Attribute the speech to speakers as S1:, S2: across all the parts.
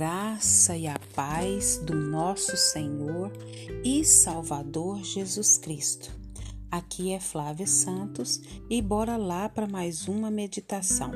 S1: graça e a paz do nosso Senhor e Salvador Jesus Cristo. Aqui é Flávia Santos e bora lá para mais uma meditação.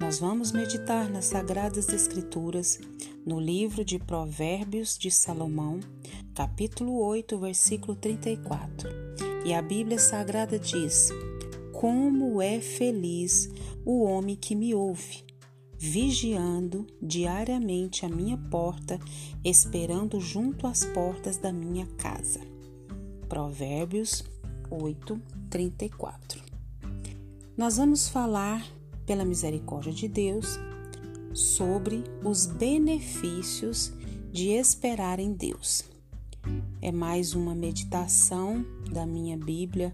S1: Nós vamos meditar nas Sagradas Escrituras, no livro de Provérbios de Salomão, capítulo 8, versículo 34. E a Bíblia Sagrada diz: Como é feliz o homem que me ouve vigiando diariamente a minha porta, esperando junto às portas da minha casa. Provérbios 8, 34. Nós vamos falar, pela misericórdia de Deus, sobre os benefícios de esperar em Deus. É mais uma meditação da minha Bíblia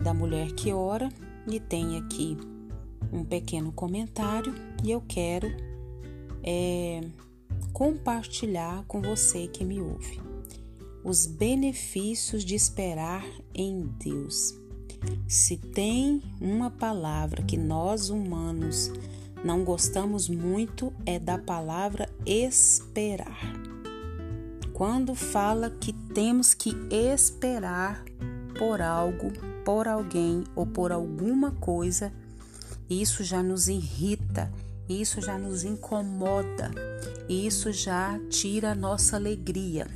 S1: da mulher que ora e tem aqui um pequeno comentário e eu quero é, compartilhar com você que me ouve os benefícios de esperar em Deus. Se tem uma palavra que nós humanos não gostamos muito, é da palavra esperar. Quando fala que temos que esperar por algo, por alguém ou por alguma coisa, isso já nos irrita, isso já nos incomoda, isso já tira a nossa alegria.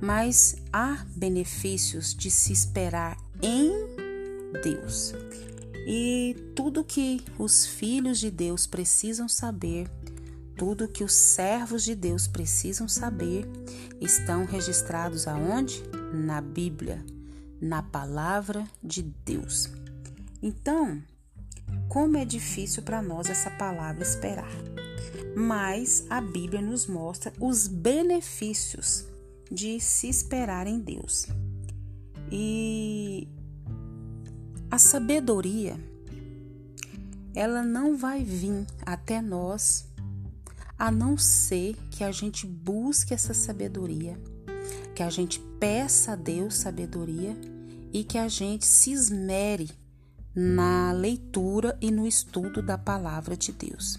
S1: Mas há benefícios de se esperar em Deus. E tudo que os filhos de Deus precisam saber, tudo que os servos de Deus precisam saber, estão registrados aonde? Na Bíblia, na palavra de Deus. Então, como é difícil para nós essa palavra esperar. Mas a Bíblia nos mostra os benefícios de se esperar em Deus. E a sabedoria, ela não vai vir até nós a não ser que a gente busque essa sabedoria, que a gente peça a Deus sabedoria e que a gente se esmere na leitura e no estudo da palavra de Deus.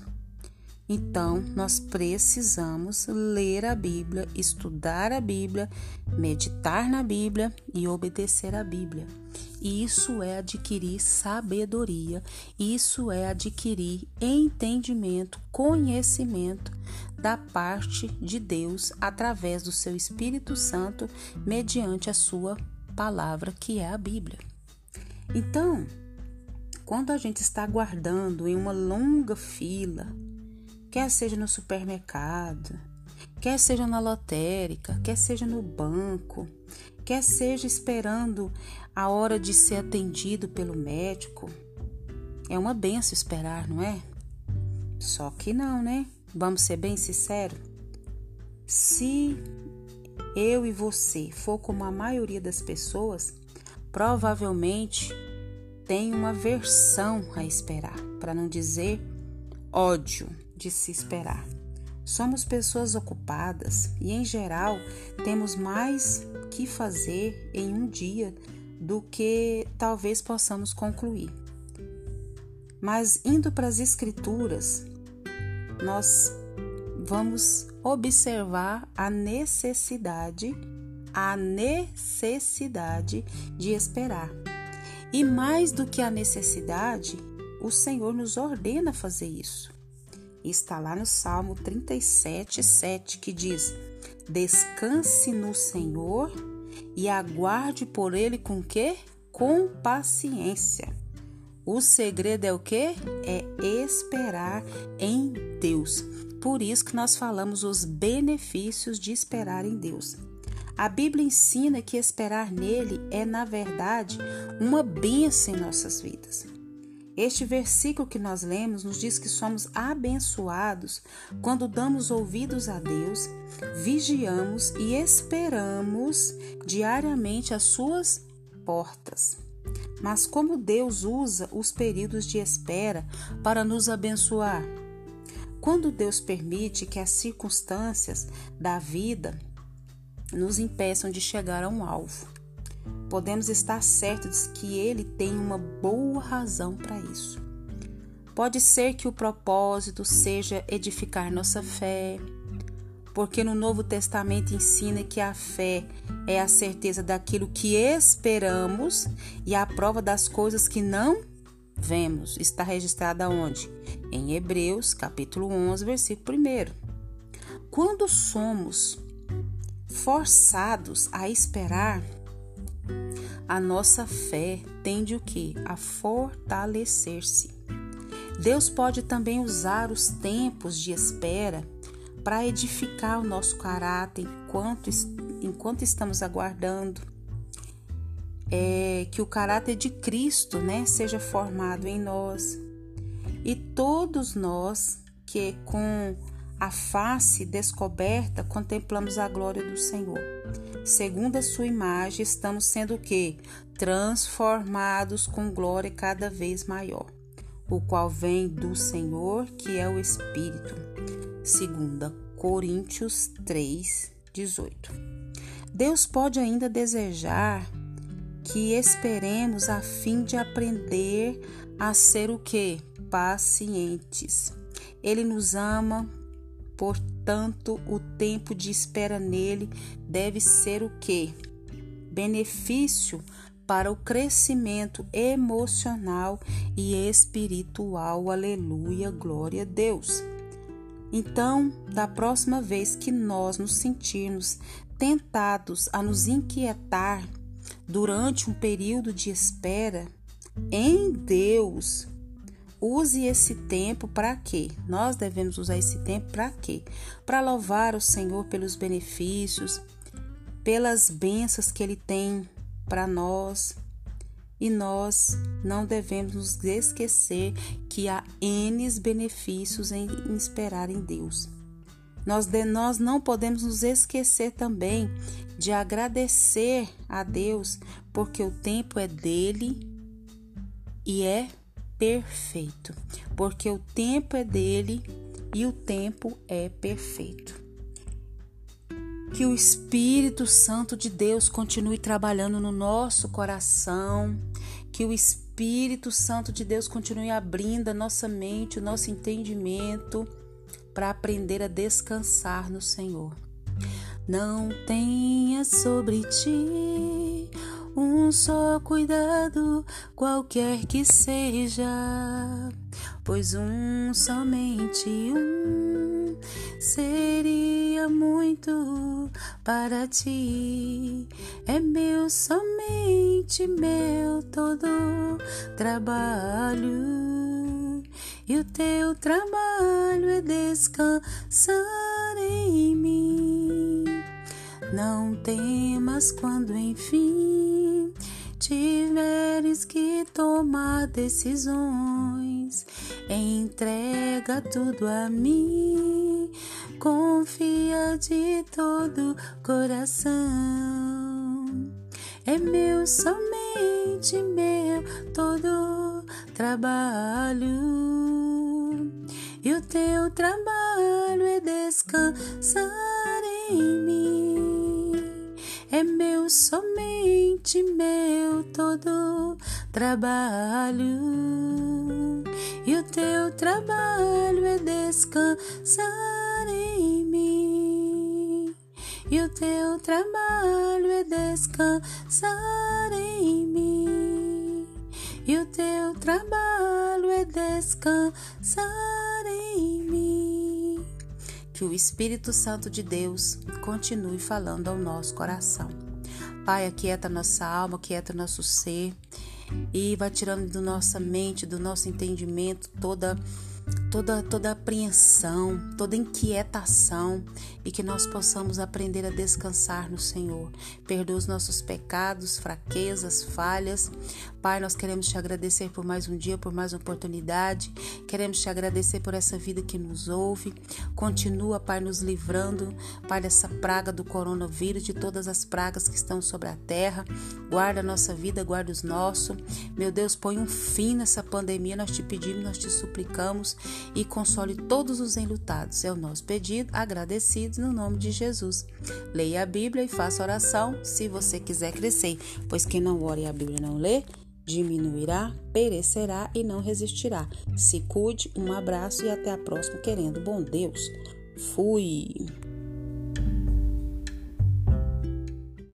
S1: Então, nós precisamos ler a Bíblia, estudar a Bíblia, meditar na Bíblia e obedecer a Bíblia. Isso é adquirir sabedoria, isso é adquirir entendimento, conhecimento da parte de Deus através do seu Espírito Santo, mediante a sua palavra, que é a Bíblia. Então, quando a gente está aguardando em uma longa fila, quer seja no supermercado, quer seja na lotérica, quer seja no banco, quer seja esperando a hora de ser atendido pelo médico, é uma benção esperar, não é? Só que não, né? Vamos ser bem sinceros. Se eu e você for como a maioria das pessoas, provavelmente tem uma versão a esperar, para não dizer ódio de se esperar. Somos pessoas ocupadas e, em geral, temos mais que fazer em um dia do que talvez possamos concluir. Mas, indo para as Escrituras, nós vamos observar a necessidade, a necessidade de esperar. E mais do que a necessidade, o Senhor nos ordena fazer isso. Está lá no Salmo 37, 7, que diz: Descanse no Senhor e aguarde por Ele com que? Com paciência. O segredo é o que? É esperar em Deus. Por isso que nós falamos os benefícios de esperar em Deus. A Bíblia ensina que esperar nele é, na verdade, uma bênção em nossas vidas. Este versículo que nós lemos nos diz que somos abençoados quando damos ouvidos a Deus, vigiamos e esperamos diariamente as suas portas. Mas como Deus usa os períodos de espera para nos abençoar? Quando Deus permite que as circunstâncias da vida nos impeçam de chegar a um alvo. Podemos estar certos que ele tem uma boa razão para isso. Pode ser que o propósito seja edificar nossa fé, porque no Novo Testamento ensina que a fé é a certeza daquilo que esperamos e a prova das coisas que não vemos. Está registrada onde? Em Hebreus, capítulo 11, versículo 1. Quando somos forçados a esperar, a nossa fé tende o que? A fortalecer-se. Deus pode também usar os tempos de espera para edificar o nosso caráter enquanto, enquanto estamos aguardando é, que o caráter de Cristo né, seja formado em nós. E todos nós que com a face descoberta contemplamos a glória do Senhor. Segundo a sua imagem, estamos sendo o que? Transformados com glória cada vez maior, o qual vem do Senhor, que é o Espírito. 2 Coríntios 3, 18. Deus pode ainda desejar que esperemos a fim de aprender a ser o que? Pacientes. Ele nos ama, portanto, o tempo de espera nele deve ser o que? Benefício para o crescimento emocional e espiritual. Aleluia, glória a Deus. Então, da próxima vez que nós nos sentirmos tentados a nos inquietar durante um período de espera, em Deus, use esse tempo para quê? Nós devemos usar esse tempo para quê? Para louvar o Senhor pelos benefícios, pelas bênçãos que Ele tem para nós, e nós não devemos nos esquecer que há N benefícios em esperar em Deus. Nós, de, nós não podemos nos esquecer também de agradecer a Deus, porque o tempo é dele e é perfeito. Porque o tempo é dele e o tempo é perfeito. Que o Espírito Santo de Deus continue trabalhando no nosso coração, que o Espírito Santo de Deus continue abrindo a nossa mente, o nosso entendimento para aprender a descansar no Senhor. Não tenha sobre ti um só cuidado, qualquer que seja, pois um somente um seria muito para ti. É meu somente meu todo trabalho, e o teu trabalho é descansar em mim. Não temas quando enfim tiveres que tomar decisões, entrega tudo a mim, confia de todo coração. É meu, somente meu, todo trabalho. E o teu trabalho é descansar em mim é meu, somente meu todo trabalho. E o teu trabalho é descansar em mim. E o teu trabalho é descansar em mim. E o teu trabalho é descansar em mim que o Espírito Santo de Deus continue falando ao nosso coração. Pai, aquieta nossa alma, aquieta nosso ser e vai tirando da nossa mente, do nosso entendimento toda toda toda apreensão, toda inquietação e que nós possamos aprender a descansar no Senhor. Perdoa os nossos pecados, fraquezas, falhas. Pai, nós queremos te agradecer por mais um dia, por mais uma oportunidade. Queremos te agradecer por essa vida que nos ouve. Continua, Pai, nos livrando, Pai, dessa praga do coronavírus, de todas as pragas que estão sobre a terra. Guarda a nossa vida, guarda os nossos. Meu Deus, põe um fim nessa pandemia. Nós te pedimos, nós te suplicamos e console todos os enlutados. É o nosso pedido, agradecidos no nome de Jesus. Leia a Bíblia e faça oração se você quiser crescer, pois quem não ora e a Bíblia não lê, diminuirá, perecerá e não resistirá. Se cuide, um abraço e até a próxima, querendo bom Deus. Fui!